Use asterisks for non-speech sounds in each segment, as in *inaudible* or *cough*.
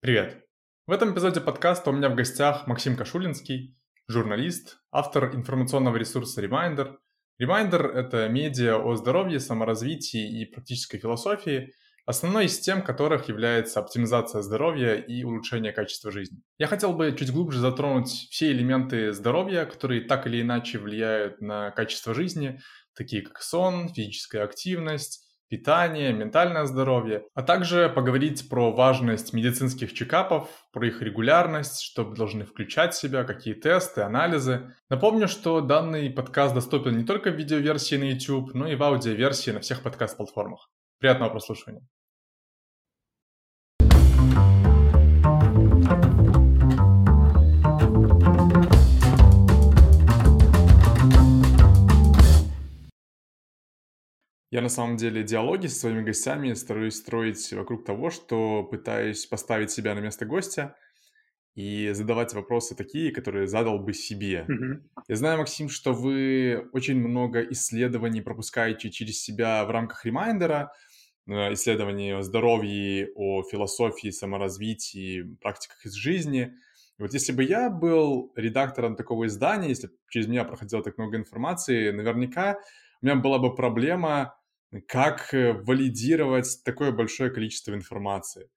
Привет! В этом эпизоде подкаста у меня в гостях Максим Кашулинский, журналист, автор информационного ресурса Reminder. Reminder — это медиа о здоровье, саморазвитии и практической философии, основной из тем которых является оптимизация здоровья и улучшение качества жизни. Я хотел бы чуть глубже затронуть все элементы здоровья, которые так или иначе влияют на качество жизни, такие как сон, физическая активность, питание, ментальное здоровье, а также поговорить про важность медицинских чекапов, про их регулярность, что должны включать в себя, какие тесты, анализы. Напомню, что данный подкаст доступен не только в видеоверсии на YouTube, но и в аудиоверсии на всех подкаст-платформах. Приятного прослушивания. Я на самом деле диалоги со своими гостями стараюсь строить вокруг того, что пытаюсь поставить себя на место гостя и задавать вопросы такие, которые задал бы себе. Мгм. Я знаю, Максим, что вы очень много исследований пропускаете через себя в рамках Reminder а, э, исследований о здоровье, о философии, саморазвитии, практиках из жизни. И вот если бы я был редактором такого издания, если бы через меня проходило так много информации, наверняка у меня была бы проблема как э, валидировать такое большое количество информации.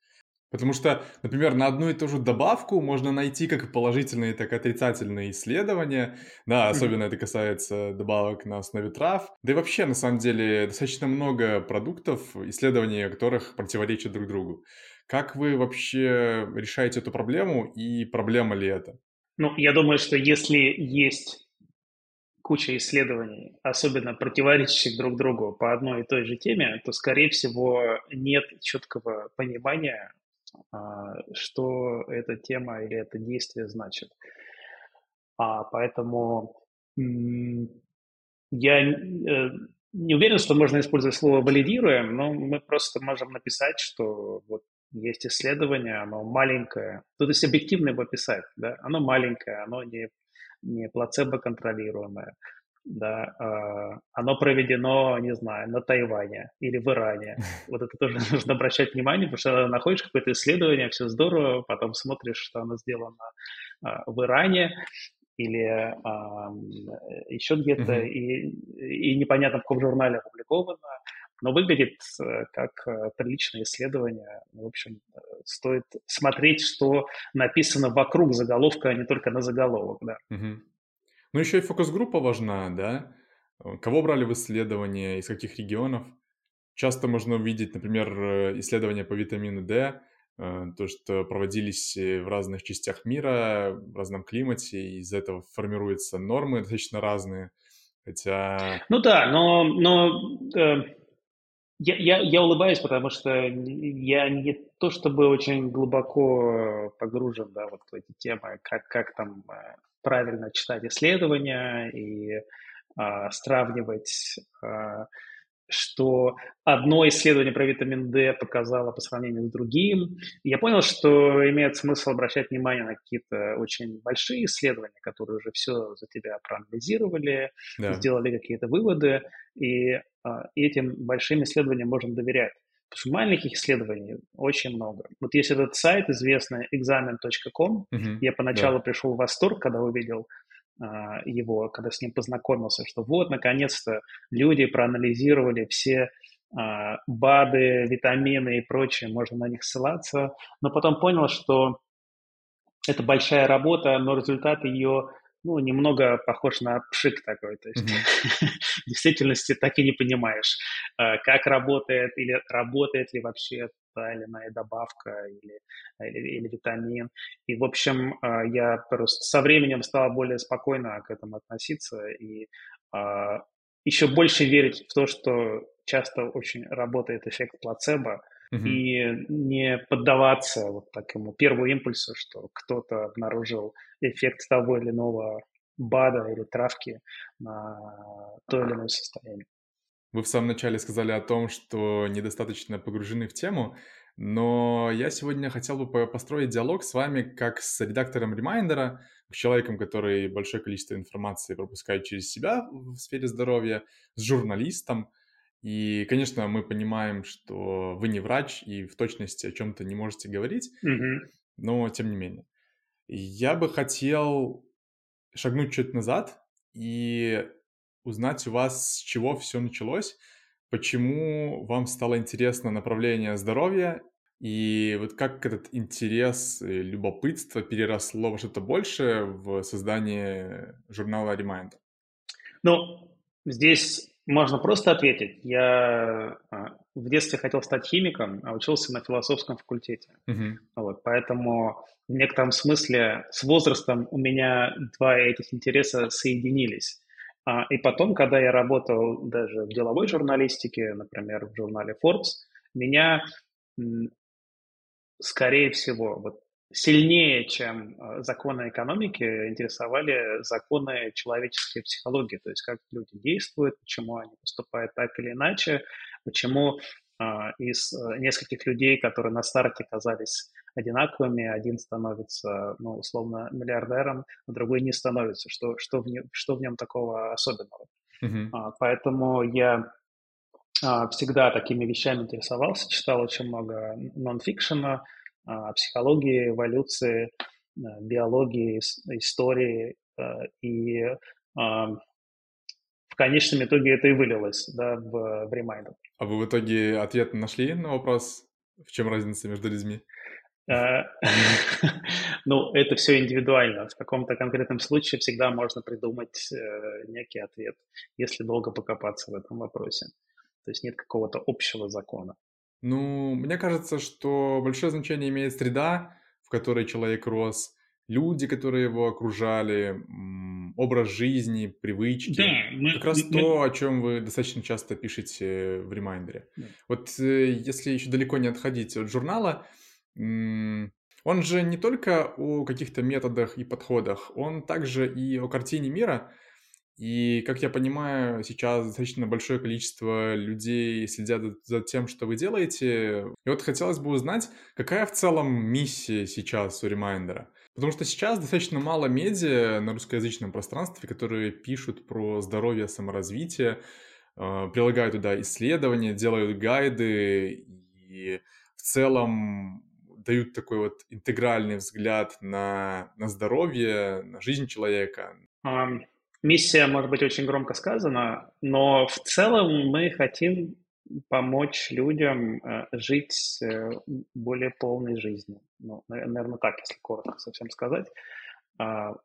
Потому что, например, на одну и ту же добавку можно найти как положительные, так и отрицательные исследования. Да, особенно это касается добавок на основе трав. Да и вообще, на самом деле, достаточно много продуктов, исследования которых противоречат друг другу. Как вы вообще решаете эту проблему и проблема ли это? Ну, я думаю, что если есть куча исследований, особенно противоречащих друг другу по одной и той же теме, то, скорее всего, нет четкого понимания, а, что эта тема или это действие значит. А, поэтому я э, не уверен, что можно использовать слово «валидируем», но мы просто можем написать, что вот есть исследование, оно маленькое. Тут есть объективно его писать, да, оно маленькое, оно не не плацебо-контролируемое, да, э, оно проведено, не знаю, на Тайване или в Иране. *laughs* Вот это тоже *laughs* нужно обращать внимание, потому что находишь какое-то исследование, все здорово, потом смотришь, что оно сделано э, в Иране или э, еще где-то, mm-hmm. и, и непонятно, в каком журнале опубликовано, но выглядит э, как э, приличное исследование. В общем, э, стоит смотреть, что написано вокруг заголовка, а не только на заголовок, да. Угу. Ну, еще и фокус-группа важна, да? Кого брали в исследование, из каких регионов? Часто можно увидеть, например, исследования по витамину D, то, что проводились в разных частях мира, в разном климате, и из этого формируются нормы *laughs* достаточно разные. Хотя... Ну да, но, но э, я, я, я улыбаюсь, потому что я не то чтобы очень глубоко погружен да, вот в эти темы, как, как там э, правильно читать исследования и а, сравнивать а, что одно исследование про витамин D показало по сравнению с другим. я понял, что имеет смысл обращать внимание на какие-то очень большие исследования, которые уже все за тебя проанализировали, да. сделали какие-то выводы, и, а, этим большим исследованиям можно доверять. Потому что маленьких исследований очень много. Вот есть этот сайт известный examen.com. Угу, я поначалу да. пришел в восторг, когда увидел его, когда с ним познакомился, что вот, наконец-то, люди проанализировали все а, БАДы, витамины и прочее, можно на них ссылаться, но потом понял, что это большая работа, но результат ее ну, немного похож на пшик такой. То есть mm-hmm. *laughs* в действительности так и не понимаешь, а, как работает или работает ли вообще та или иная добавка или, или, или витамин. И, в общем, а, я просто со временем стал более спокойно к этому относиться и а, еще больше верить в то, что часто очень работает эффект плацебо, uh-huh. и не поддаваться вот такому первому импульсу, что кто-то обнаружил эффект того или иного БАДа или травки на то или иное состояние. Вы в самом начале сказали о том, что недостаточно погружены в тему, но я сегодня хотел бы построить диалог с вами как с редактором Reminder а, с человеком, который большое количество информации пропускает через себя в сфере здоровья, с журналистом. И, конечно, мы понимаем, что вы не врач и в точности о чем-то не можете говорить, Мгм. но тем не менее. Я бы хотел шагнуть чуть назад и узнать у вас, с чего все началось, почему вам стало интересно направление здоровья, и вот как этот интерес, и любопытство переросло во что-то большее в создании журнала Reminder? Ну, здесь можно просто ответить. Я а, в детстве хотел стать химиком, а учился на философском факультете. Мгм. Вот, поэтому в некотором смысле с возрастом у меня два этих интереса соединились. А, и потом, когда я работал даже в деловой журналистике, например, в журнале Forbes, меня, скорее всего, вот сильнее, чем э, законы экономики, интересовали законы человеческой психологии, то есть как люди действуют, почему они поступают так или иначе, почему а, из э, нескольких людей, которые на старте казались одинаковыми, один становится, ну, условно, миллиардером, а другой не становится. Что, что, в, нем, что в нем такого особенного? А, поэтому я а, всегда такими вещами интересовался, читал очень много нон-фикшена, психологии, эволюции, а, биологии, истории. А, и в конечном итоге это и вылилось да, в, в Reminder. А вы в итоге ответ нашли на вопрос, в чем разница между людьми? *laughs* Ну, это все индивидуально. В каком-то конкретном случае всегда можно придумать э, некий ответ, если долго покопаться в этом вопросе. То есть нет какого-то общего закона. Ну, мне кажется, что большое значение имеет среда, в которой человек рос, люди, которые его окружали, образ жизни, привычки. Да, мы, как раз мы, то, о чем вы достаточно часто пишете в ремайндере. Да. Вот э, если еще далеко не отходить от журнала, он же не только о каких-то методах и подходах, он также и о картине мира, и, как я понимаю, сейчас достаточно большое количество людей следят за тем, что вы делаете. И вот хотелось бы узнать, какая в целом миссия сейчас у Reminder а? Потому что сейчас достаточно мало медиа на русскоязычном пространстве, которые пишут про здоровье, саморазвитие, а, прилагают туда исследования, делают гайды и в целом дают такой вот интегральный взгляд на, на здоровье, на жизнь человека. Эм, Миссия, может быть, очень громко сказана, но в целом мы хотим помочь людям э, жить э, более полной жизнью. Ну, наверное, так, если коротко совсем сказать. А,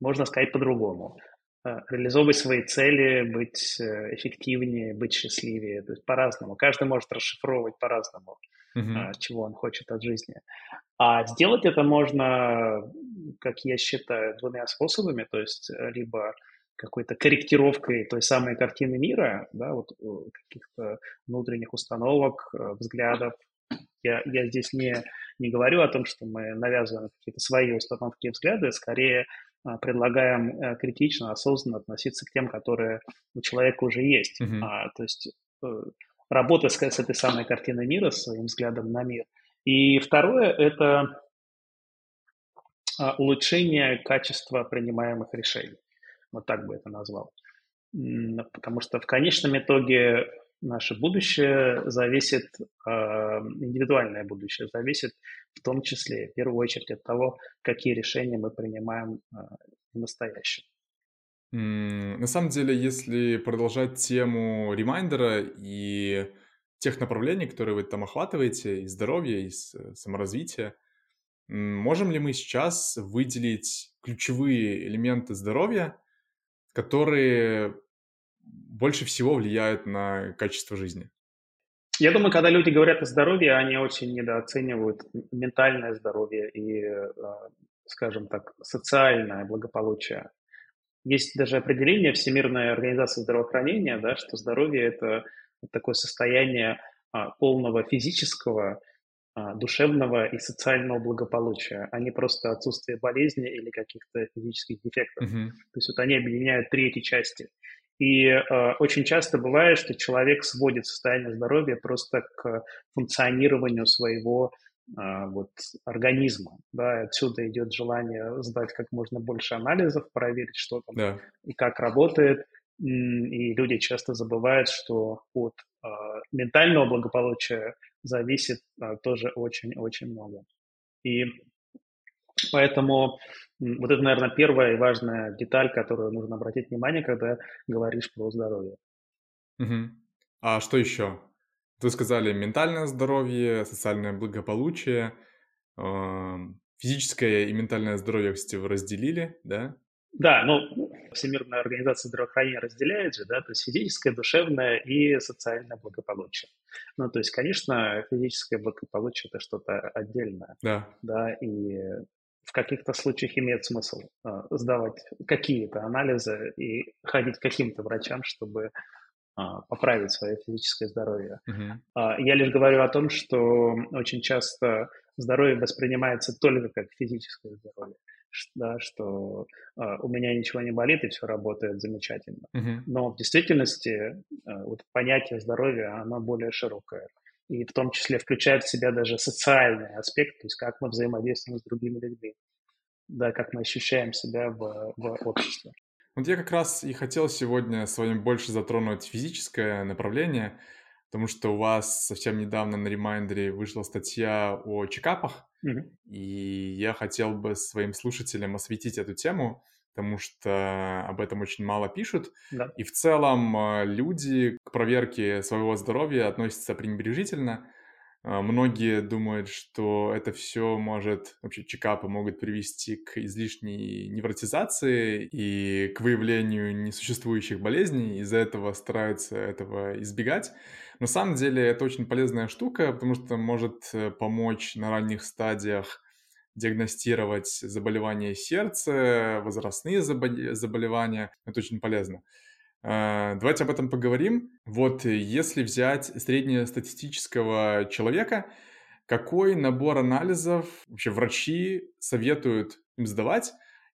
можно сказать по-другому. Э, реализовывать свои цели, быть эффективнее, быть счастливее. То есть по-разному. Каждый может расшифровывать по-разному, uh-huh. чего он хочет от жизни. А сделать это можно, как я считаю, двумя способами, то есть э, либо какой-то корректировкой той самой картины мира, да, вот э, каких-то внутренних установок, э, взглядов. Я, я здесь не, не говорю о том, что мы навязываем какие-то свои установки и взгляды, скорее предлагаем критично, осознанно относиться к тем, которые у человека уже есть. Mm-hmm. А, то есть работа с, с этой самой картиной мира, своим взглядом на мир – и второе – это а, улучшение качества принимаемых решений. Вот так бы это назвал. Потому что в конечном итоге наше будущее зависит, а, индивидуальное будущее зависит в том числе, в первую очередь, от того, какие решения мы принимаем а, в настоящем. На самом деле, если продолжать тему Reminder а и тех направлений, которые вы там охватываете, и здоровья, и э, саморазвития. Можем ли мы сейчас выделить ключевые элементы здоровья, которые больше всего влияют на качество жизни? Я думаю, когда люди говорят о здоровье, они очень недооценивают ментальное здоровье и, э, скажем так, социальное благополучие. Есть даже определение Всемирной организации здравоохранения, да, что здоровье – это такое состояние а, полного физического, а, душевного и социального благополучия, а не просто отсутствие болезни или каких-то физических дефектов. Mm-hmm. То есть вот они объединяют три эти части. И э, очень часто бывает, что человек сводит состояние здоровья просто к функционированию своего э, вот, организма. Да, отсюда идет желание сдать как можно больше анализов, проверить, что там yeah. и как работает, и люди часто забывают, что от ментального благополучия зависит тоже очень-очень много. И поэтому вот это, наверное, первая и важная деталь, которую нужно обратить внимание, когда говоришь про здоровье. Угу. А что еще? Вы сказали ментальное здоровье, социальное благополучие, физическое и ментальное здоровье, кстати, вы разделили, да? Да, ну, Всемирная организация здравоохранения разделяет же, да, то есть физическое, душевное и социальное благополучие. Ну, то есть, конечно, физическое благополучие – это что-то отдельное. Да. Да, и в каких-то случаях имеет смысл э, сдавать какие-то анализы и ходить к каким-то врачам, чтобы э, поправить свое физическое здоровье. Uh-huh. Э, я лишь говорю о том, что очень часто здоровье воспринимается только как физическое здоровье, да, что э, у меня ничего не болит и все работает замечательно. Uh-huh. Но в действительности э, вот понятие здоровья, оно более широкое и в том числе включает в себя даже социальный аспект, то есть как мы взаимодействуем с другими людьми, да, как мы ощущаем себя в, в обществе. Вот я как раз и хотел сегодня с вами больше затронуть физическое направление, потому что у вас совсем недавно на ремайндере вышла статья о чекапах, mm-hmm. и я хотел бы своим слушателям осветить эту тему, потому что об этом очень мало пишут. Да. И в целом э, люди к проверке своего здоровья относятся пренебрежительно. Э, многие думают, что это все может, вообще чекапы могут привести к излишней невротизации и к выявлению несуществующих болезней, из-за этого стараются этого избегать. На самом деле это очень полезная штука, потому что может э, помочь на ранних стадиях диагностировать заболевания сердца, возрастные заболевания. Это очень полезно. А, давайте об этом поговорим. Вот если взять среднестатистического человека, какой набор анализов вообще врачи советуют им сдавать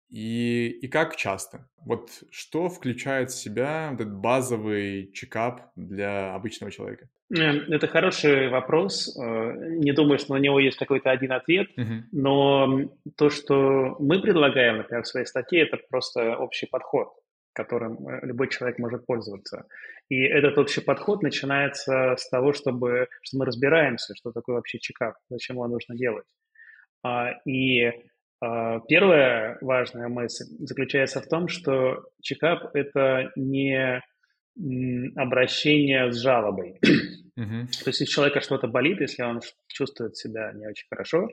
и, и как часто? Вот что включает в себя этот базовый чекап для обычного человека? Эм, это хороший вопрос. Э, не думаю, что на него есть какой-то один ответ, uh-huh. но то, что мы предлагаем, например, в своей статье, это просто общий подход, которым э, любой человек может пользоваться. И этот общий подход начинается с того, чтобы, что мы разбираемся, что такое вообще чекап, зачем его нужно делать. А, и а, первая важная мысль заключается в том, что чекап – это не обращение с жалобой. Uh-huh. То есть, если у человека что-то болит, если он чувствует себя не очень хорошо,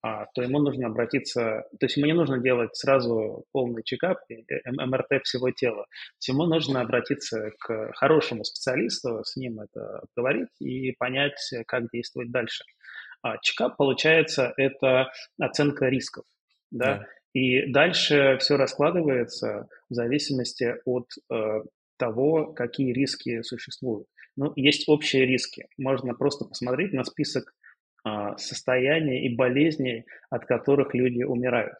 а, то ему нужно обратиться, то есть ему не нужно делать сразу полный чекап, МРТ всего тела. Ему нужно обратиться к хорошему специалисту, с ним это обговорить и понять, как действовать дальше. А чекап, получается, это оценка рисков. Да? да. И дальше все раскладывается в зависимости от э, того, какие риски существуют. Ну, есть общие риски. Можно просто посмотреть на список э, состояний и болезней, от которых люди умирают.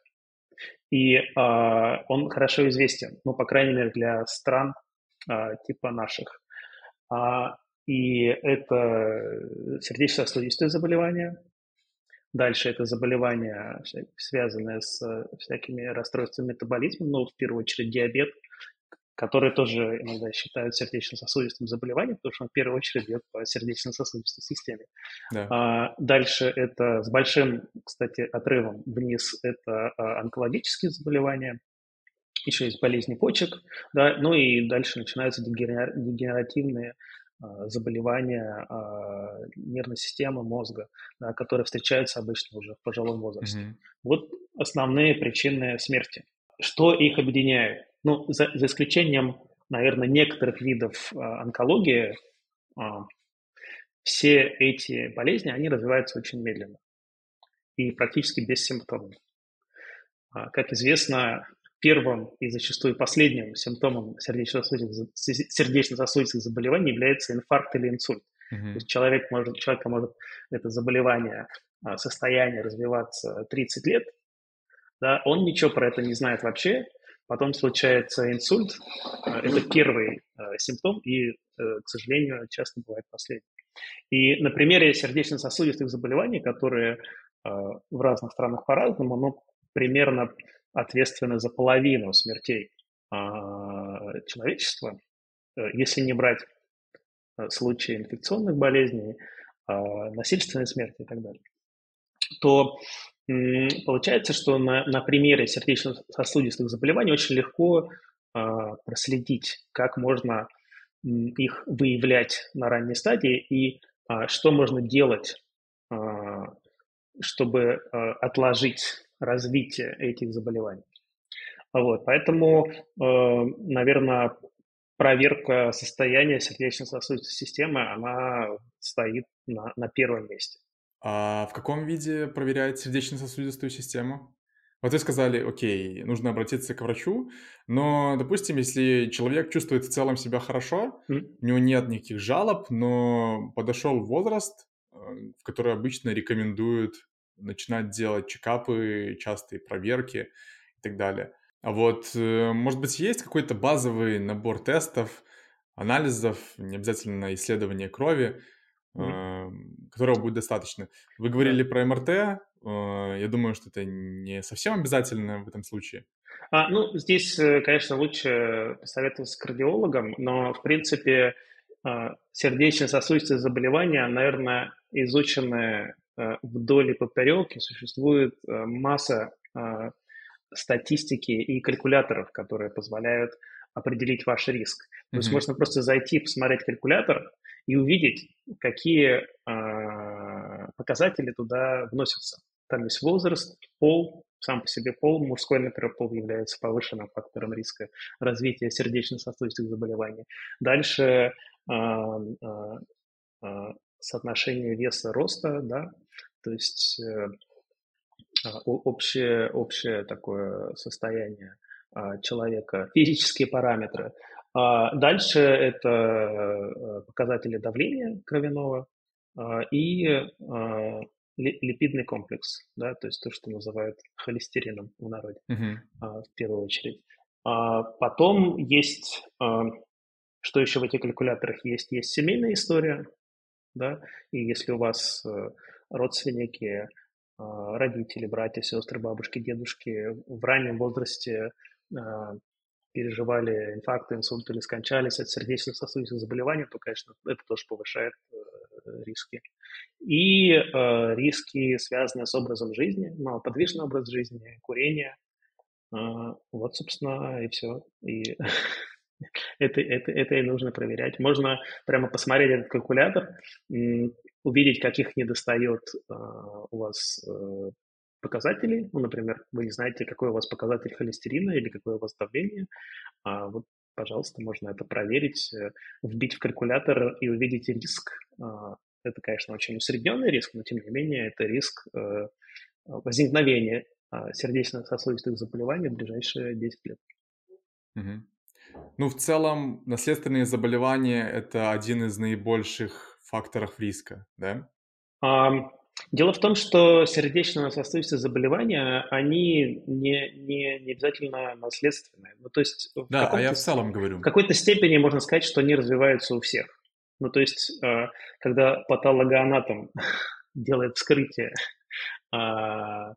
И э, он хорошо известен, ну, по крайней мере, для стран э, типа наших. А, и это сердечно-сосудистые заболевания, Дальше это заболевания, связанные с всякими расстройствами метаболизма, ну, в первую очередь диабет, который тоже иногда считают сердечно-сосудистым заболеванием, потому что он в первую очередь идет по сердечно-сосудистой системе. Да. А, дальше это с большим, кстати, отрывом вниз это а, онкологические заболевания, еще есть болезни почек, да, ну и дальше начинаются дегенеративные а, заболевания а, нервной системы, мозга, да, которые встречаются обычно уже в пожилом возрасте. Mm-hmm. Вот основные причины смерти. Что их объединяет? Ну, за, за исключением, наверное, некоторых видов а, онкологии, все эти болезни, они развиваются очень медленно и практически без симптомов. Как известно, первым и зачастую последним симптомом сердечно-сосудистых, сердечно-сосудистых заболеваний является инфаркт или инсульт. Uh-huh. То есть человек может, человека может это заболевание, а, состояние развиваться 30 лет, да, он ничего про это не знает вообще, потом случается инсульт, а, это первый а, симптом и, э, к сожалению, часто бывает последний. И на примере сердечно-сосудистых заболеваний, которые в разных странах по-разному, но примерно ответственны за половину смертей человечества, если не брать случаи инфекционных болезней, насильственной смерти и так далее, то получается, что на, на примере сердечно-сосудистых заболеваний очень легко проследить, как можно их выявлять на ранней стадии и что можно делать чтобы э, отложить развитие этих заболеваний. Вот, поэтому, э, наверное, проверка состояния сердечно-сосудистой системы, она стоит на, на первом месте. А в каком виде проверяет сердечно-сосудистую систему? Вот вы сказали, окей, нужно обратиться к врачу, но, допустим, если человек чувствует в целом себя хорошо, mm. у него нет никаких жалоб, но подошел возраст, э, в который обычно рекомендуют начинать делать чекапы, частые проверки и так далее. А вот, э, может быть, есть какой-то базовый набор тестов, анализов, не обязательно исследование крови, mm-hmm. Которого будет достаточно. Вы говорили про МРТ, э, я думаю, что это не совсем обязательно в этом случае. А, ну, здесь, э, конечно, лучше посоветоваться с кардиологом, но, в принципе, сердечно-сосудистые заболевания, наверное, изучены Э, вдоль и поперек существует э, масса э, статистики и калькуляторов, которые позволяют определить ваш риск. То mm-hmm. есть можно просто зайти, посмотреть калькулятор и увидеть, какие показатели туда вносятся. Там есть возраст, пол, сам по себе пол, мужской, например, пол является повышенным фактором риска развития сердечно-сосудистых заболеваний. Дальше соотношение веса роста, да, то есть э, общее, общее такое состояние человека, физические параметры. А дальше это э, показатели давления кровяного и липидный комплекс, да, то есть то, что называют холестерином в народе, uh-huh. в первую очередь. Потом есть, что еще в этих калькуляторах есть, есть семейная история, да, и если у вас э, родственники, а, родители, братья, сестры, бабушки, дедушки в раннем возрасте а, переживали инфаркт, инсульт или скончались от сердечно-сосудистых заболеваний, то, конечно, это тоже повышает э, риски. И э, риски, связанные с образом жизни, малоподвижный образ жизни, курение. Э, вот, собственно, и все. И *laughs* это, это, это и нужно проверять. Можно прямо посмотреть этот калькулятор, увидеть, каких недостает э, у вас э, показателей. Ну, например, вы не знаете, какой у вас показатель холестерина или какое у вас давление. А вот, пожалуйста, можно это проверить, э, вбить в калькулятор и увидеть риск. Э, это, конечно, очень усредненный риск, но тем не менее это риск э, возникновения э, сердечно-сосудистых заболеваний в ближайшие 10 лет. Угу. Ну, в целом, наследственные заболевания – это один из наибольших факторов риска, да? Дело в том, что сердечно-сосудистые заболевания, они не, не, не обязательно наследственные. Ну, то есть да, а я в целом говорю. В какой-то степени можно сказать, что они развиваются у всех. Ну, то есть, а, когда патологоанатом *laughs* делает вскрытие а, Э,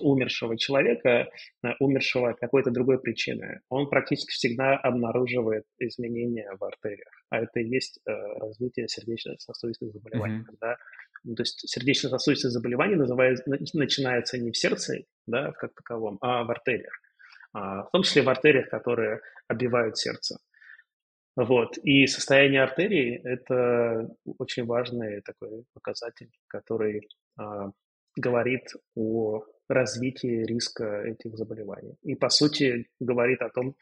умершего человека, э, умершего от какой-то другой причины, он практически всегда обнаруживает изменения в артериях. А это и есть э, развитие сердечно-сосудистых заболеваний. Mm-hmm. Когда, ну, то есть сердечно-сосудистые заболевания называют, начинаются не в сердце, да, как таковом, а в артериях. А, в том числе в артериях, которые обивают сердце. Вот. И состояние артерии – это очень важный такой показатель, который а, говорит о развитии риска этих заболеваний. И, по сути, говорит о том,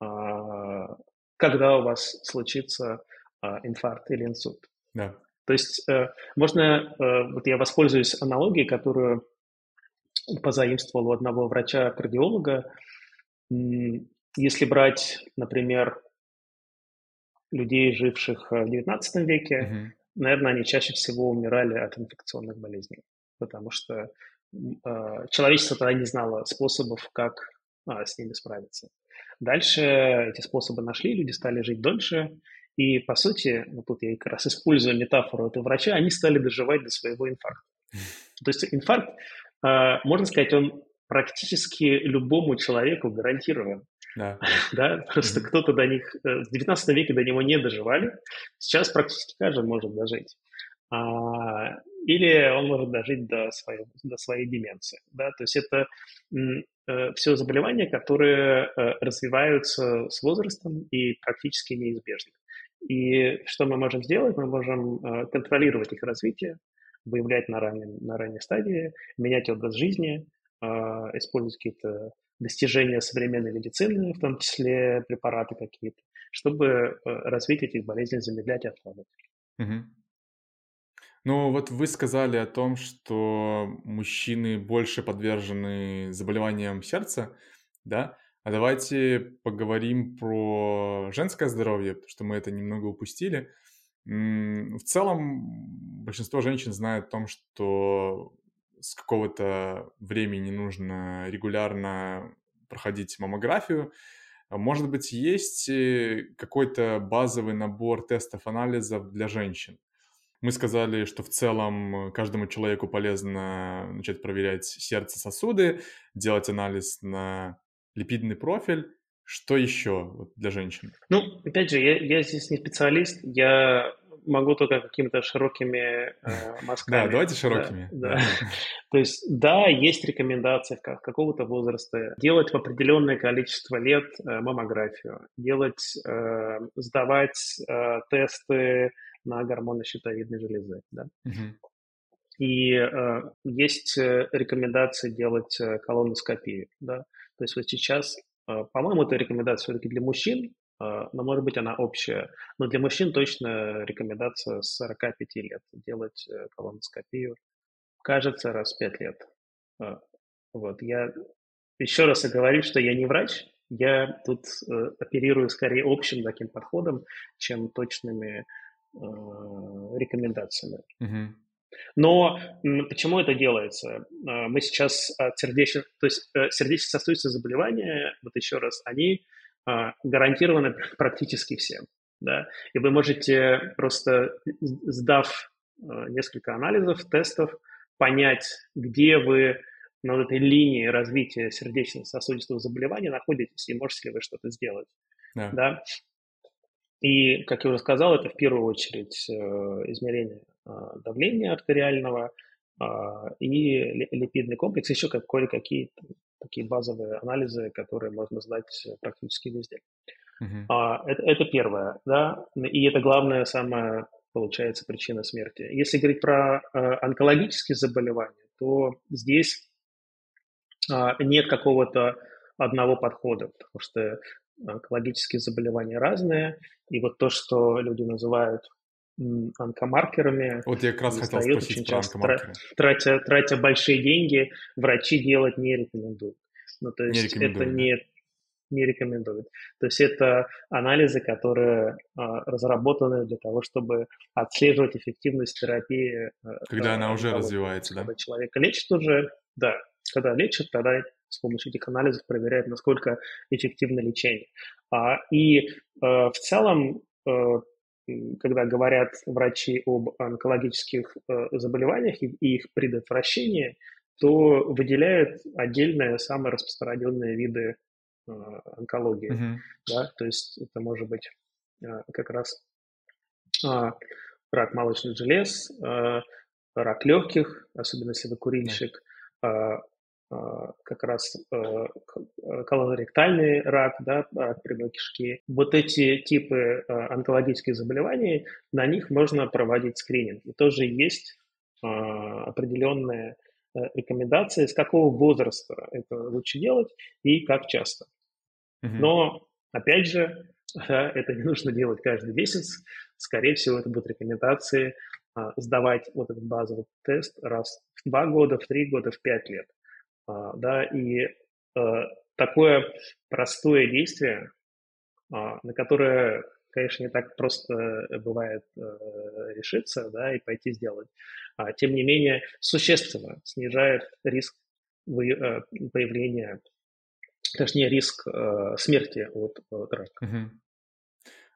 а, когда у вас случится а, инфаркт или инсульт. Да. То есть э, можно, э, вот я воспользуюсь аналогией, которую позаимствовал у одного врача-кардиолога. Если брать, например, людей, живших в XIX веке, mm-hmm. наверное, они чаще всего умирали от инфекционных болезней потому что э, человечество тогда не знало способов, как а, с ними справиться. Дальше эти способы нашли, люди стали жить дольше, и, по сути, вот тут я как раз использую метафору этого врача, они стали доживать до своего инфаркта. То есть инфаркт, э, можно сказать, он практически любому человеку гарантирован. Да. *laughs* да, просто кто-то до них, в 19 веке до него не доживали, сейчас практически каждый может дожить. А, или он может дожить до своей, до своей деменции. Да? То есть это э, все заболевания, которые э, развиваются с возрастом и практически неизбежны. И что мы можем сделать? Мы можем э, контролировать их развитие, выявлять на ранней, на ранней стадии, менять образ жизни, использовать какие-то достижения современной медицины, в том числе препараты какие-то, чтобы развитие этих болезней замедлять и откладывать. Угу. Ну, вот вы сказали о том, что мужчины больше подвержены заболеваниям сердца, да? А давайте поговорим про женское здоровье, потому что мы это немного упустили. В целом, большинство женщин знают о том, что с какого-то времени нужно регулярно проходить маммографию. Может быть, есть э, какой-то базовый набор тестов, анализов для женщин? Мы сказали, что в целом э, каждому человеку полезно начать проверять сердце, сосуды, делать анализ на липидный профиль. Что еще для женщин? Ну, опять же, я, я здесь не специалист, я могу только какими-то широкими э, мазками. Да, давайте широкими. Да, да. То есть, да, есть рекомендации как какого-то возраста делать в определенное количество лет э, маммографию, делать, э, сдавать э, тесты на гормоны щитовидной железы. Да? Угу. И э, есть э, рекомендация делать э, колоноскопию. Да? То есть вот сейчас, э, по-моему, это рекомендация все-таки для мужчин, э, но может быть она общая. Но для мужчин точно рекомендация с 45 лет делать э, колоноскопию. Кажется, раз в 5 лет. Э, вот, я еще раз оговорю, что я не врач, я тут э, оперирую скорее общим таким подходом, чем точными рекомендациями. Угу. Но почему это делается? Э, мы сейчас от сердечных, то есть э, сердечно-сосудистые заболевания, вот еще раз, они гарантированы *laughs* практически всем. Да? И вы можете просто, сдав несколько анализов, тестов, понять, где вы на вот этой линии развития сердечно-сосудистого заболевания находитесь, и можете ли вы что-то сделать. Да. Да? И, как я уже сказал, это в первую очередь э, измерение а, давления артериального а, и липидный комплекс, еще как кое-какие такие базовые анализы, которые можно сдать практически везде. Uh-huh. Это, это первое, да, и это главная самая, получается, причина смерти. Если говорить про э, онкологические заболевания, то здесь нет какого-то одного подхода, потому что онкологические заболевания разные, и вот то, что люди называют онкомаркерами. Вот я как раз хотел спросить про онкомаркеры. Тратя, тратя большие деньги, врачи делать не рекомендуют. Ну, то есть не это не, не рекомендуют. То есть это анализы, которые а, разработаны для того, чтобы отслеживать эффективность терапии. А, когда она уже развивается, когда да? человека лечит уже, да. Когда лечит, тогда с помощью этих анализов проверяют, насколько эффективно лечение. А, и э, в целом, э, когда говорят врачи об онкологических э, заболеваниях и их предотвращении, то выделяют отдельные самые распространенные виды онкологии. Mm-hmm. Да? То есть это может быть как раз рак молочных желез, рак легких, особенно если вы курильщик. А, как раз э, э, колоректальный рак, да, рак прямой кишки. Вот эти типы э, онкологических заболеваний, на них можно проводить скрининг. И тоже есть определенные рекомендации, с какого возраста это лучше делать и как часто. Но, опять же, *laughs* это не нужно делать каждый месяц. Скорее всего, это будут рекомендации сдавать вот этот базовый тест раз в два года, в три года, в пять лет. А, да, и э, такое простое действие, а, на которое, конечно, не так просто бывает э, решиться, да, и пойти сделать, а, тем не менее существенно снижает риск э, появления, точнее, риск смерти от, рака.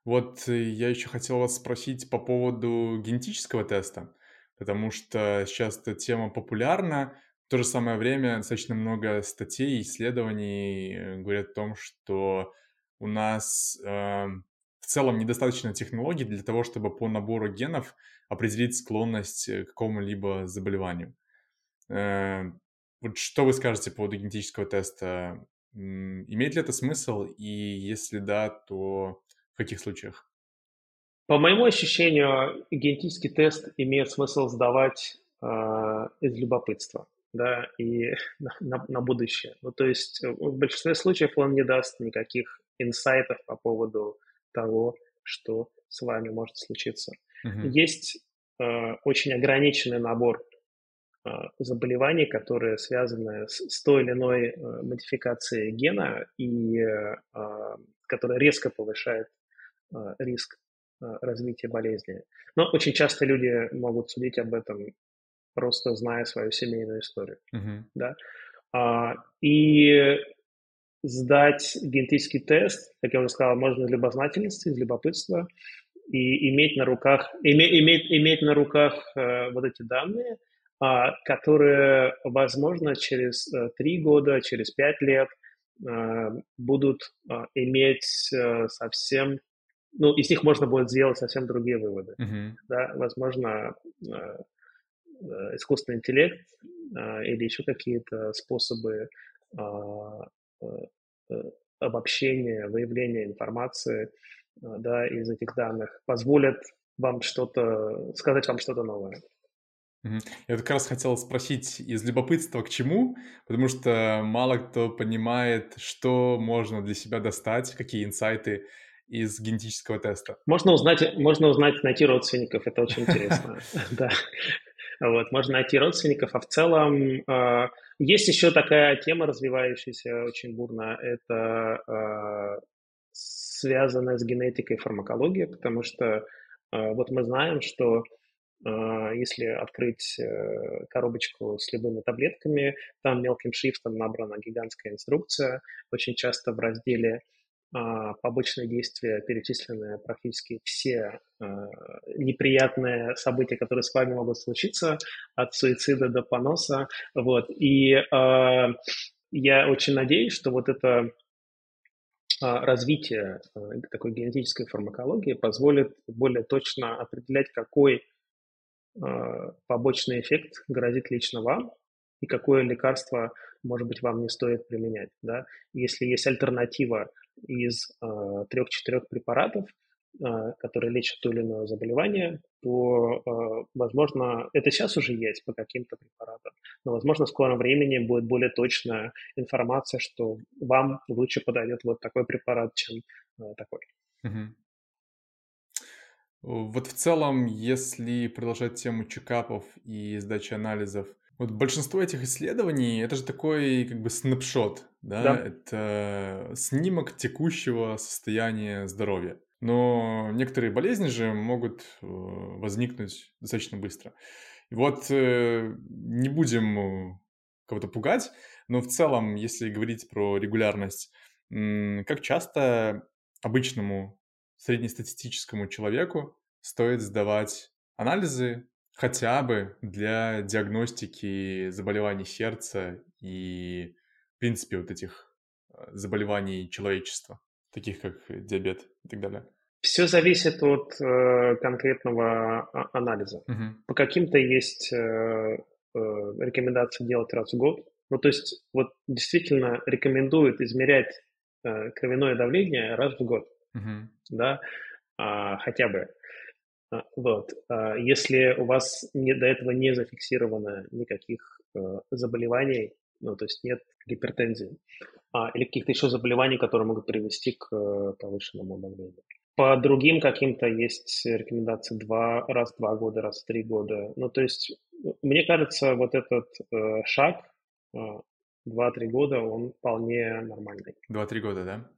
Вот я еще хотел вас спросить по поводу генетического теста, потому что сейчас эта тема популярна, В то же самое время достаточно много статей, исследований э, говорят о том, что у нас э, в целом недостаточно технологий для того, чтобы по набору генов определить склонность к какому-либо заболеванию. Э, вот что вы скажете по поводу генетического теста? Имеет ли это смысл? И если да, то в каких случаях? По моему ощущению, генетический тест имеет смысл сдавать э, из любопытства, да, и *laughs* на, на будущее. Ну, то есть э, в большинстве случаев он не даст никаких инсайтов по поводу того, что с вами может случиться. Uh-huh. Есть э, очень ограниченный набор э, заболеваний, которые связаны с, с той или иной э, модификацией гена и э, э которая резко повышает э, риск Э, развития болезни. Но очень часто люди могут судить об этом, просто зная свою семейную историю. Uh-huh. Да? А, и сдать генетический тест, как я уже сказал, можно из любознательности, из любопытства, и иметь на руках, име, иметь, иметь на руках э, вот эти данные, э, которые, возможно, через э, три года, через пять лет э, будут э, иметь э, совсем ну, из них можно будет сделать совсем другие выводы. Uh-huh. Да, возможно, э, э, искусственный интеллект э, или еще какие-то способы обобщения, выявления информации да, из этих данных позволят вам что-то, сказать вам что-то новое. Я как раз хотел спросить из любопытства к чему, потому что мало кто понимает, что можно для себя достать, какие инсайты из генетического теста? Можно узнать, можно узнать, найти родственников, это очень интересно. *laughs* Да. Вот, можно найти родственников, а в целом э, есть еще такая тема, развивающаяся очень бурно, это э, связанная с генетикой и фармакологией, потому что э, вот мы знаем, что если открыть коробочку с любыми таблетками, там мелким шрифтом набрана гигантская инструкция. Очень часто в разделе побочные действия, перечисленные практически все а, неприятные события, которые с вами могут случиться, от суицида до поноса. Вот. И э, я очень надеюсь, что вот это развитие такой генетической фармакологии позволит более точно определять, какой побочный эффект грозит лично вам и какое лекарство, может быть, вам не стоит применять. Да? Если есть альтернатива из э, трех-четырех препаратов, э, которые лечат то или иное заболевание, то, э, возможно, это сейчас уже есть по каким-то препаратам, но, возможно, в скором времени будет более точная информация, что вам лучше подойдет вот такой препарат, чем такой. Угу. Вот в целом, если продолжать тему чекапов и сдачи анализов, вот большинство этих исследований это же такой как бы снапшот, да? да. Это снимок текущего состояния здоровья. Но некоторые болезни же могут э, возникнуть достаточно быстро. И вот э, не будем кого-то пугать, но в целом, если говорить про регулярность, как часто обычному среднестатистическому человеку стоит сдавать анализы хотя бы для диагностики заболеваний сердца и, в принципе, вот этих э, заболеваний человечества, таких как диабет и так далее? Все зависит от э, конкретного а, анализа. Угу. По каким-то есть э, э, рекомендации делать раз в год. Ну, то есть, вот действительно рекомендуют измерять э, кровяное давление раз в год. Угу. Да, а, хотя бы. Вот. А, если у вас не, до этого не зафиксировано никаких э, заболеваний, ну, то есть нет гипертензии, а, или каких-то еще заболеваний, которые могут привести к э, повышенному давлению. По другим каким-то есть рекомендации два, раз в два года, раз в три года. Ну, то есть, мне кажется, вот этот э, шаг, э, два-три года, он вполне нормальный. Два-три года, да?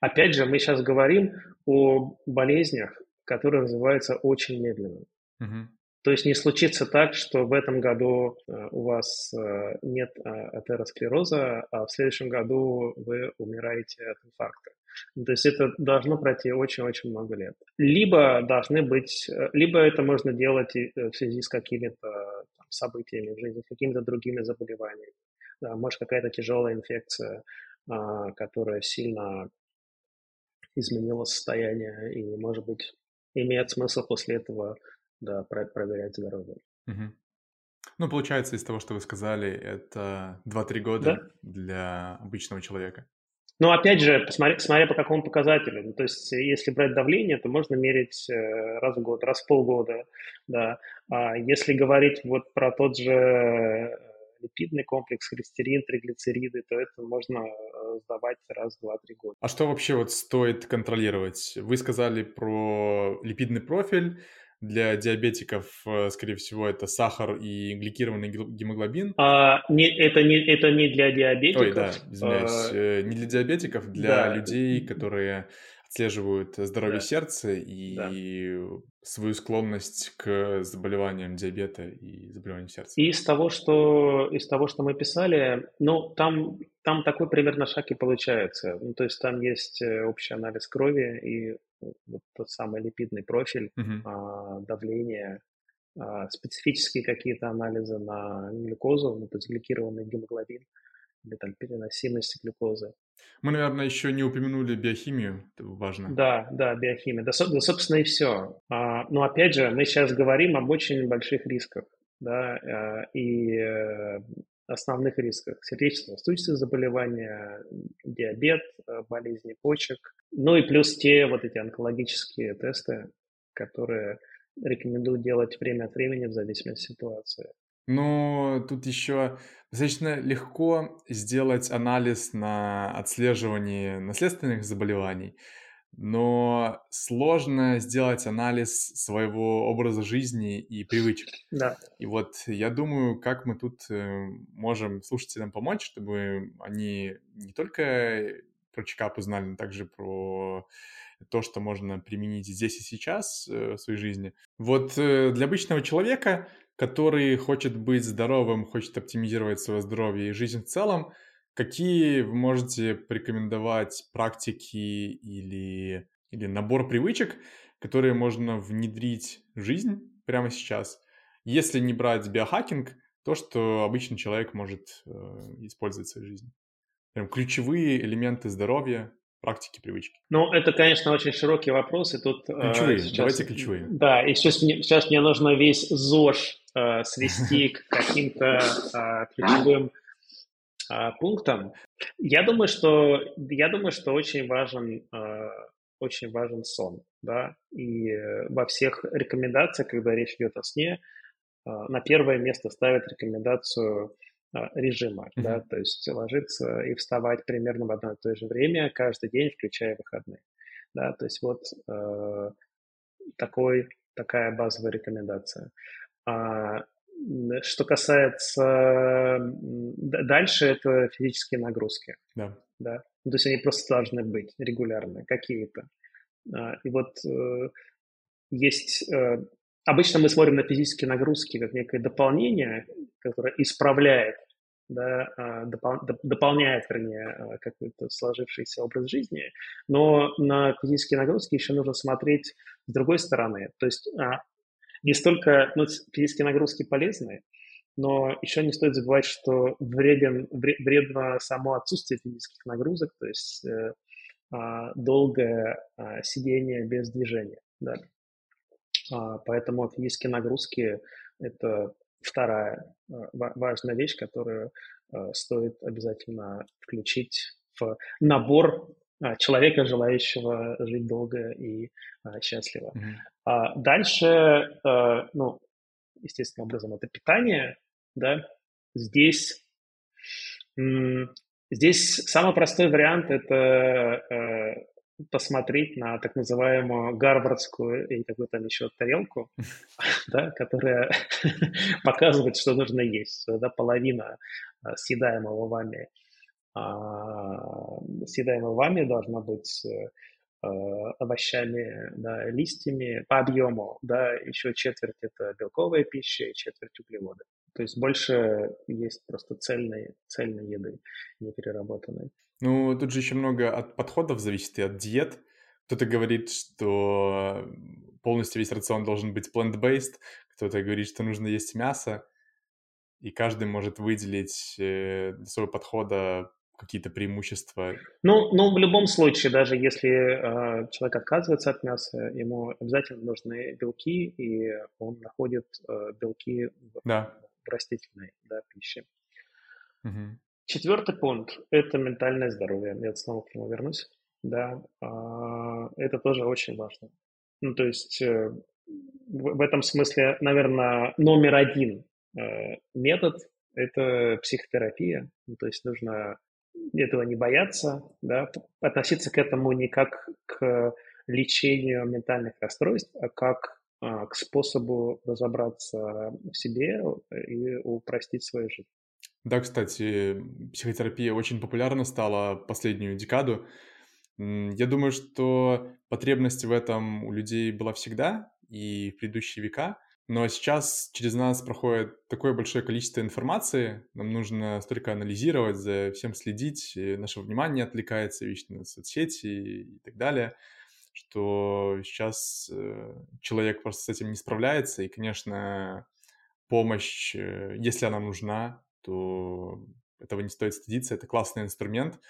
Опять же, мы сейчас говорим о болезнях, который развивается очень медленно. Угу. То есть не случится так, что в этом году э, у вас э, нет э, атеросклероза, а в следующем году вы умираете от инфаркта. То есть это должно пройти очень-очень много лет. Либо должны быть, либо это можно делать в связи с какими-то событиями в жизни, с какими-то другими заболеваниями. Да, может, какая-то тяжелая инфекция, а, которая сильно изменила состояние, и, может быть, имеет смысл после этого да, проверять здоровье. Угу. Ну, получается, из того, что вы сказали, это 2-3 года да? для обычного человека. Но опять же, посмотри, смотря по какому показателю. Ну, то есть, если брать давление, то можно мерить э, раз в год, раз в полгода. Да. А если говорить вот про тот же липидный комплекс, холестерин, триглицериды, то это можно э, сдавать раз в 2-3 года. А что вообще вот стоит контролировать? Вы сказали про липидный профиль, для диабетиков, э, скорее всего, это сахар и гликированный гемоглобин. А, не, это, не, это не для диабетиков. Ой, да, извиняюсь. А, не для диабетиков, для да. людей, которые отслеживают здоровье да. сердца и да. свою склонность к заболеваниям диабета и заболеваниям сердца. И из того, что, из того, что мы писали, ну, там, там такой примерно шаг и получается. Ну, то есть там есть э, общий анализ крови и вот тот самый липидный профиль, uh-huh. а, давление, а, специфические какие-то анализы на глюкозу, ну, то есть гликированный гемоглобин или там переносимость глюкозы. Мы, наверное, еще не упомянули биохимию, это важно. Да, да, биохимия. Да, да собственно, и все. А, но опять же, мы сейчас говорим об очень больших рисках, да, а, и э, основных рисках. Сердечно-сосудистые заболевания, диабет, э, болезни почек. Ну и плюс те вот эти онкологические тесты, которые рекомендую делать время от времени в зависимости от ситуации. Но тут еще достаточно легко сделать анализ на отслеживание наследственных заболеваний, но сложно сделать анализ своего образа жизни и привычек. Да. И вот я думаю, как мы тут э, можем слушателям помочь, чтобы они не только про чекап узнали, но также про то, что можно применить здесь и сейчас э, в своей жизни. Вот э, для обычного человека который хочет быть здоровым, хочет оптимизировать свое здоровье и жизнь в целом, какие вы можете порекомендовать практики или, или набор привычек, которые можно внедрить в жизнь прямо сейчас, если не брать биохакинг, то, что обычный человек может э, использовать в своей жизни. Прям ключевые элементы здоровья, практики, привычки? Ну, это, конечно, очень широкий вопрос, и тут... Э, ключевые, сейчас, давайте ключевые. Да, и сейчас мне, сейчас мне нужно весь ЗОЖ э, свести к каким-то э, ключевым э, пунктам. Я думаю, что, я думаю, что очень важен, э, очень важен сон, да, и э, во всех рекомендациях, когда речь идет о сне, э, на первое место ставят рекомендацию а, режима, mm-hmm. да, то есть ложиться и вставать примерно в одно и то же время каждый день, включая выходные, да, то есть вот э, такой, такая базовая рекомендация. А, что касается дальше, это физические нагрузки, да, да, то есть они просто должны быть регулярные какие-то. А, и вот э, есть э, Обычно мы смотрим на физические нагрузки как некое дополнение, которое исправляет, да, а, допол, дополняет, вернее, какой-то сложившийся образ жизни, но на физические нагрузки еще нужно смотреть с другой стороны. То есть не столько ну, физические нагрузки полезны, но еще не стоит забывать, что вреден, вредно само отсутствие физических нагрузок, то есть э, долгое сидение без движения. Да. А, поэтому физические нагрузки – это вторая а, важная вещь, которую а, стоит обязательно включить в набор человека, желающего жить долго и счастливо. Mm-hmm. Дальше, ну, естественным образом, это питание, да. Здесь, здесь самый простой вариант – это посмотреть на так называемую гарвардскую и какую-то там еще тарелку, *laughs* да, которая *laughs* показывает, что нужно есть. Да, половина а, съедаемого вами, а, съедаемого вами должна быть э, а, овощами, да, листьями по объему, да, еще четверть это белковая пища и четверть углеводы. То есть больше есть просто цельной, цельной еды, не переработанной. Ну, тут же еще много от подходов зависит и от диет. Кто-то говорит, что полностью весь рацион должен быть plant-based, кто-то говорит, что нужно есть мясо. и каждый может выделить э, своего подхода какие-то преимущества? Ну, ну, в любом случае, даже если э, человек отказывается от мяса, ему обязательно нужны белки, и он находит э, белки в, да. в растительной да, пище. Угу. Четвертый пункт – это ментальное здоровье. Я снова к нему вернусь. Да, э, это тоже очень важно. Ну, то есть э, в, в этом смысле, наверное, номер один э, метод – это психотерапия. Ну, то есть нужно этого не бояться, да, относиться к этому не как к лечению ментальных расстройств, а как а, к способу разобраться в себе и упростить свою жизнь. Да, кстати, психотерапия очень популярна стала последнюю декаду. Я думаю, что потребность в этом у людей была всегда и в предыдущие века – но сейчас через нас проходит такое большое количество информации, нам нужно столько анализировать, за всем следить, наше внимание отвлекается вечно на соцсети и так далее, что сейчас э, человек просто с этим не справляется, и, конечно, помощь, э, если она нужна, то этого не стоит стыдиться, это классный инструмент,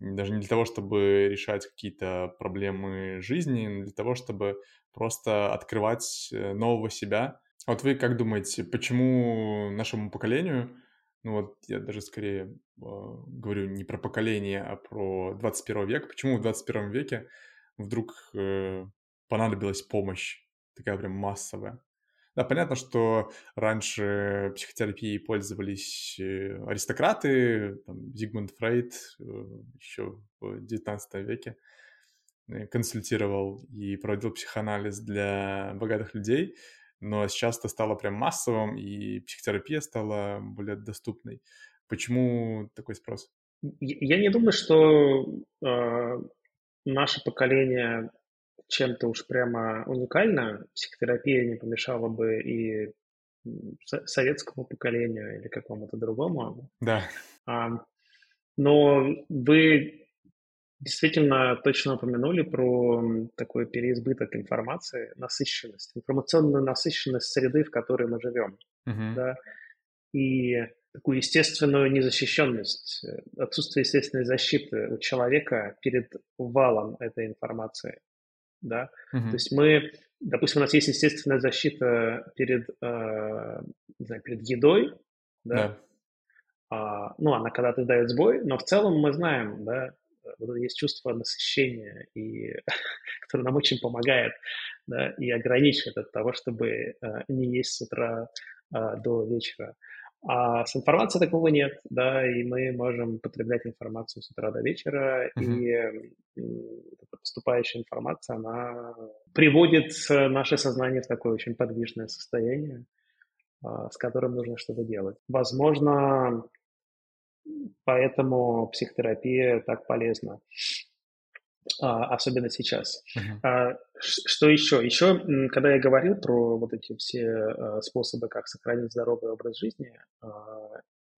даже не для того, чтобы решать какие-то проблемы жизни, но для того, чтобы просто открывать э, нового себя. Вот вы как думаете, почему нашему поколению, ну вот я даже скорее э, говорю не про поколение, а про 21 век, почему в 21 веке вдруг э, понадобилась помощь такая прям массовая? Да, понятно, что раньше психотерапией пользовались э, аристократы, там, Зигмунд Фрейд э, еще в XIX веке э, консультировал и проводил психоанализ для богатых людей, но сейчас это стало прям массовым, и психотерапия стала более доступной. Почему такой спрос? Я не думаю, что э, наше поколение чем-то уж прямо уникально. Психотерапия не помешала бы и советскому поколению или какому-то другому. Да. А, но вы действительно точно упомянули про такой переизбыток информации, насыщенность, информационную насыщенность среды, в которой мы живем. Uh-huh. Да? И такую естественную незащищенность, отсутствие естественной защиты у человека перед валом этой информации. Да? Uh-huh. То есть мы, допустим, у нас есть естественная защита перед, э, не знаю, перед едой, да? Да. А, ну, она когда-то дает сбой, но в целом мы знаем, да, вот есть чувство насыщения, и, *laughs* которое нам очень помогает да, и ограничивает от того, чтобы э, не есть с утра э, до вечера. А с информацией такого нет, да, и мы можем потреблять информацию с утра до вечера, mm-hmm. и поступающая информация, она приводит наше сознание в такое очень подвижное состояние, с которым нужно что-то делать. Возможно, Поэтому психотерапия так полезна, а, особенно сейчас. Uh-huh. Что еще? Еще, когда я говорил про вот эти все а, способы, как сохранить здоровый образ жизни,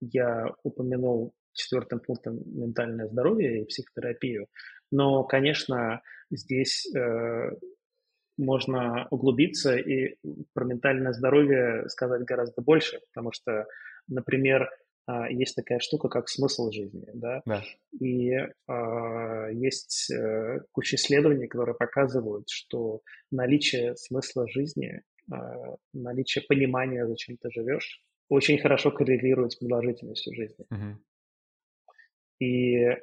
я упомянул четвертым пунктом ментальное здоровье и психотерапию. Но, конечно, здесь э, можно углубиться и про ментальное здоровье сказать гораздо больше, потому что, например, а, есть такая штука, как смысл жизни, да, да. и э, есть э, куча исследований, которые показывают, что наличие смысла жизни, э, наличие понимания, зачем ты живешь, очень хорошо коррелирует с продолжительностью жизни. Uh-huh. И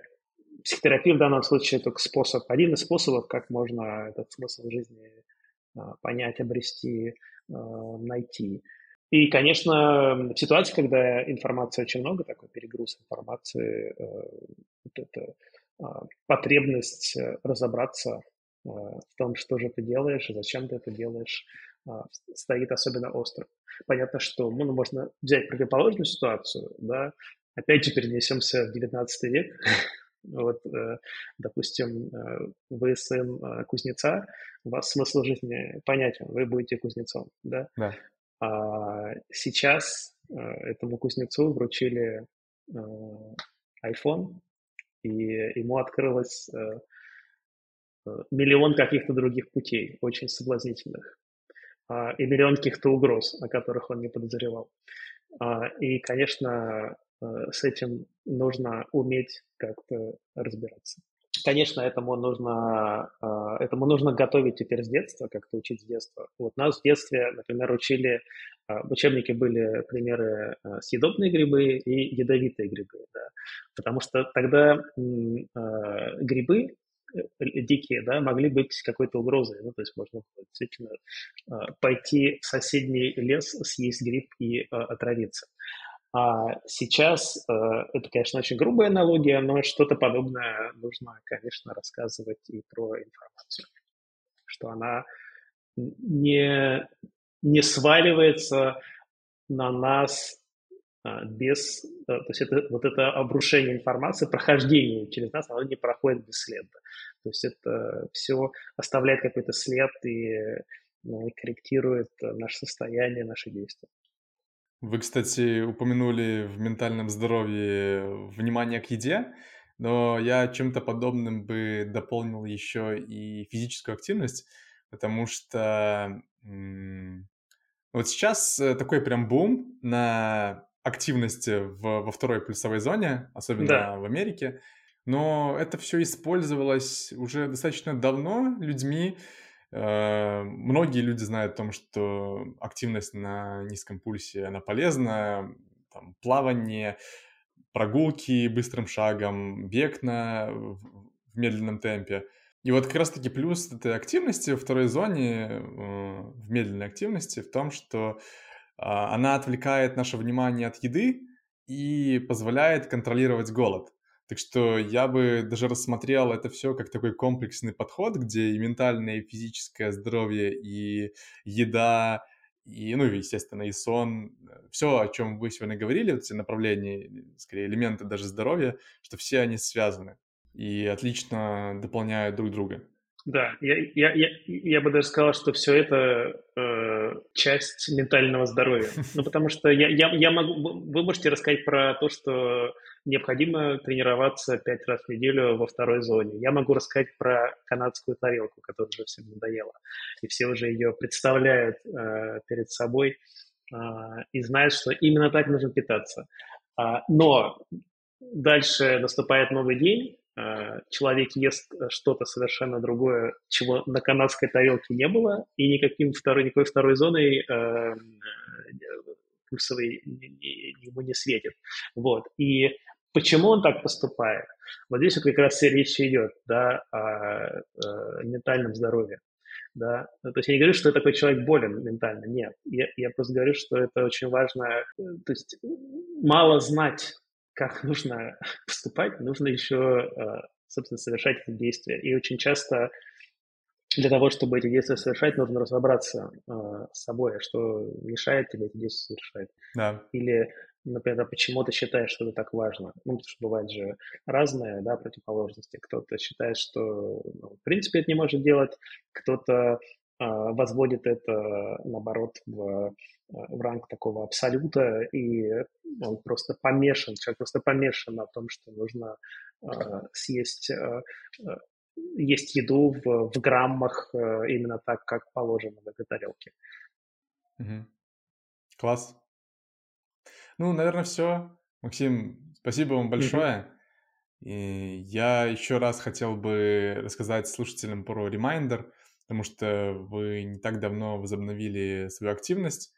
психотерапия в данном случае только способ, один из способов, как можно этот смысл жизни понять, обрести, найти. И, конечно, в ситуации, когда информации очень много, такой перегруз информации, э, вот эта потребность э, разобраться э, в том, что же ты делаешь и зачем ты это делаешь, а, стоит особенно остро. Понятно, что ну, можно взять противоположную ситуацию, да, опять же перенесемся в 19 век, *laughs* вот, допустим, вы сын кузнеца, у вас смысл жизни понятен, вы будете кузнецом, да? Да. А сейчас э, этому кузнецу вручили э, iPhone, и ему открылось э, миллион каких-то других путей, очень соблазнительных, а, и миллион каких-то угроз, о которых он не подозревал. И, конечно, с этим нужно уметь как-то разбираться. Конечно, этому нужно, этому нужно готовить теперь с детства, как-то учить с детства. Вот нас в детстве, например, учили, в учебнике были примеры съедобные грибы и ядовитые грибы, да? потому что тогда грибы Э, дикие, да, могли быть какой-то угрозой. Ну, то есть можно действительно а, пойти в соседний лес, съесть гриб и а, отравиться. А сейчас, э, это, конечно, очень грубая аналогия, но что-то подобное нужно, конечно, рассказывать и про информацию, что она не, не сваливается на нас а, без, э, то есть это, вот это обрушение информации, прохождение через нас, оно не проходит бесследно. То есть это все оставляет какой-то след и, ну, корректирует наше состояние, наши действия. Вы, кстати, упомянули в ментальном здоровье внимание к еде, но я чем-то подобным бы дополнил еще и физическую активность, потому что вот сейчас э, такой прям бум на активности в, во второй плюсовой зоне, особенно да. в Америке. Но это все использовалось уже достаточно давно людьми. Э, многие люди знают о том, что активность на низком пульсе, она полезна. Там, плавание, прогулки быстрым шагом, бег на, в медленном темпе. И вот как раз-таки плюс этой активности во второй зоне, э, в медленной активности, в том, что а, она отвлекает наше внимание от еды и позволяет контролировать голод. Так что я бы даже рассмотрел это все как такой комплексный подход, где и ментальное, и физическое здоровье, и еда, и, ну, естественно, и сон. Все, о чем вы сегодня говорили, эти направления, скорее, элементы даже здоровья, что все они связаны и отлично дополняют друг друга. Да, я, я, я, я бы даже сказал, что все это э, часть ментального здоровья. *laughs* Ну, потому что я, я, я могу, вы можете рассказать про то, что необходимо тренироваться пять раз в неделю во второй зоне. Я могу рассказать про канадскую тарелку, которая уже всем надоела. И все уже ее представляют э, перед собой э, и знают, что именно так нужно питаться. А, но дальше наступает новый день, человек ест э, что-то совершенно другое, чего на канадской тарелке не было, и никаким второй, никакой второй зоной э, э ему не светит. Вот. И почему он так поступает? Вот здесь вот как раз речь идет да, о, о ментальном здоровье. Да? То есть я не говорю, что такой человек болен ментально, нет. Я, я просто говорю, что это очень важно. То есть мало знать как нужно *laughs* поступать, нужно еще, э, собственно, совершать эти действия. И очень часто для того, чтобы эти действия совершать, нужно разобраться э, с собой, что мешает тебе эти действия совершать. Да. Или, например, почему ты считаешь, что это так важно. Ну, потому что бывает же разные да, противоположности. Кто-то считает, что, ну, в принципе, это не может делать, кто-то а, возводит это, наоборот, в, в ранг такого абсолюта, и он просто помешан, человек просто помешан на том, что нужно а, съесть а, есть еду в, в граммах именно так, как положено в этой тарелке. Угу. Класс. Ну, наверное, все. Максим, спасибо вам большое. И я еще раз хотел бы рассказать слушателям про ремайдер потому что вы не так давно возобновили свою активность.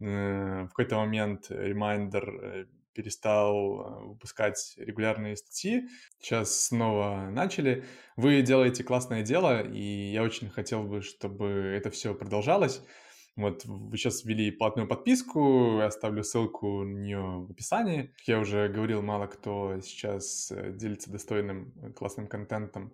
Э, в какой-то момент Reminder э, перестал э, выпускать регулярные статьи. Сейчас снова начали. Вы делаете классное дело, и я очень хотел бы, чтобы это все продолжалось. Вот вы сейчас ввели платную подписку, я оставлю ссылку на нее в описании. Как я уже говорил, мало кто сейчас делится достойным классным контентом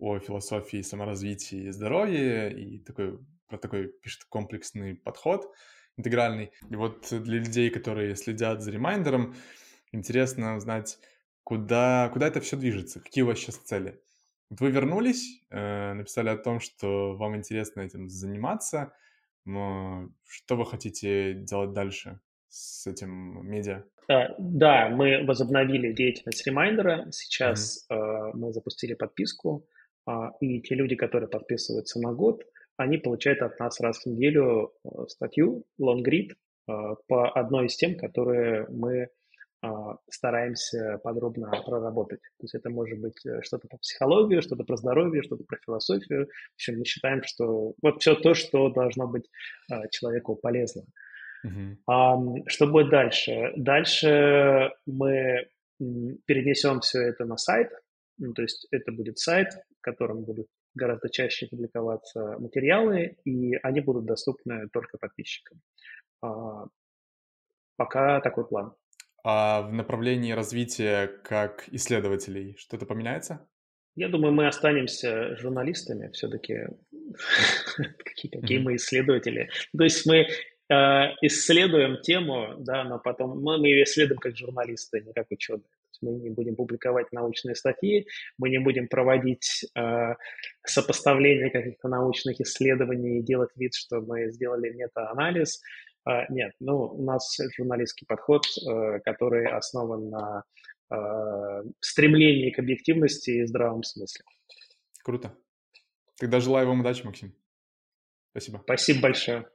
о философии саморазвития и здоровья, и такой, про такой пишет комплексный подход интегральный. И вот для людей, которые следят за Reminder ом, интересно узнать, куда, куда это все движется, какие у вас сейчас цели. Вот вы вернулись, э, написали о том, что вам интересно этим заниматься, но что вы хотите делать дальше с этим медиа? Да, мы возобновили деятельность Reminder а. Сейчас mm-hmm. мы запустили подписку и те люди, которые подписываются на год, они получают от нас раз в неделю э, статью, лонгрид, по одной из тем, которые мы стараемся подробно проработать. То есть это может быть что-то по психологии, что-то про здоровье, что-то про философию. В общем, мы считаем, что вот все то, что должно быть человеку полезно. Uh-huh. Что будет дальше? Дальше мы перенесем все это на сайт, ну, то есть это будет сайт, в котором будут гораздо чаще публиковаться материалы, и они будут доступны только подписчикам. А, пока такой план. А в направлении развития как исследователей что-то поменяется? Я думаю, мы останемся журналистами все-таки. *laughs* Какие мы исследователи. То есть мы э, исследуем тему, да, но потом мы ее исследуем как журналисты, не как ученые мы не будем публиковать научные статьи, мы не будем проводить э, сопоставление каких-то научных исследований и делать вид, что мы сделали мета-анализ. Э, нет, ну, у нас журналистский подход, э, который основан на э, стремлении к объективности и здравом смысле. Круто. Тогда желаю вам удачи, Максим. Спасибо. Спасибо большое.